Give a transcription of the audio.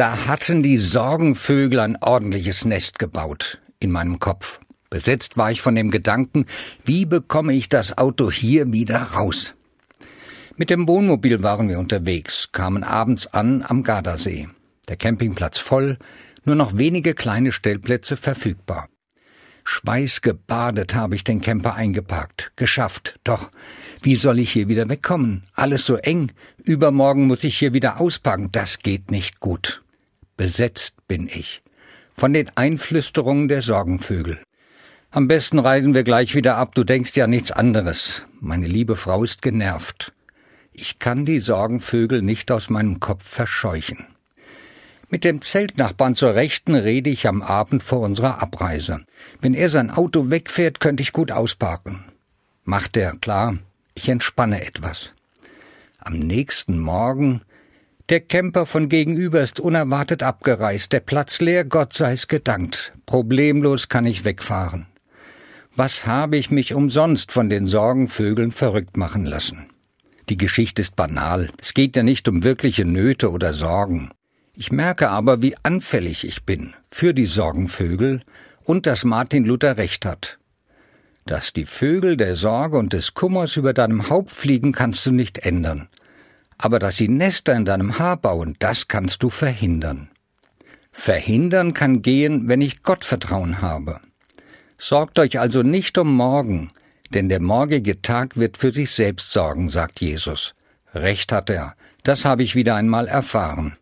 Da hatten die Sorgenvögel ein ordentliches Nest gebaut in meinem Kopf. Besetzt war ich von dem Gedanken, wie bekomme ich das Auto hier wieder raus? Mit dem Wohnmobil waren wir unterwegs, kamen abends an am Gardasee. Der Campingplatz voll, nur noch wenige kleine Stellplätze verfügbar. Schweißgebadet habe ich den Camper eingeparkt. Geschafft. Doch, wie soll ich hier wieder wegkommen? Alles so eng. Übermorgen muss ich hier wieder auspacken. Das geht nicht gut. Besetzt bin ich. Von den Einflüsterungen der Sorgenvögel. Am besten reisen wir gleich wieder ab, du denkst ja nichts anderes. Meine liebe Frau ist genervt. Ich kann die Sorgenvögel nicht aus meinem Kopf verscheuchen. Mit dem Zeltnachbarn zur Rechten rede ich am Abend vor unserer Abreise. Wenn er sein Auto wegfährt, könnte ich gut ausparken. Macht er, klar, ich entspanne etwas. Am nächsten Morgen der Camper von gegenüber ist unerwartet abgereist, der Platz leer, Gott sei's gedankt. Problemlos kann ich wegfahren. Was habe ich mich umsonst von den Sorgenvögeln verrückt machen lassen? Die Geschichte ist banal. Es geht ja nicht um wirkliche Nöte oder Sorgen. Ich merke aber, wie anfällig ich bin für die Sorgenvögel und dass Martin Luther recht hat. Dass die Vögel der Sorge und des Kummers über deinem Haupt fliegen, kannst du nicht ändern. Aber dass sie Nester in deinem Haar bauen, das kannst du verhindern. Verhindern kann gehen, wenn ich Gottvertrauen habe. Sorgt euch also nicht um morgen, denn der morgige Tag wird für sich selbst sorgen, sagt Jesus. Recht hat er, das habe ich wieder einmal erfahren.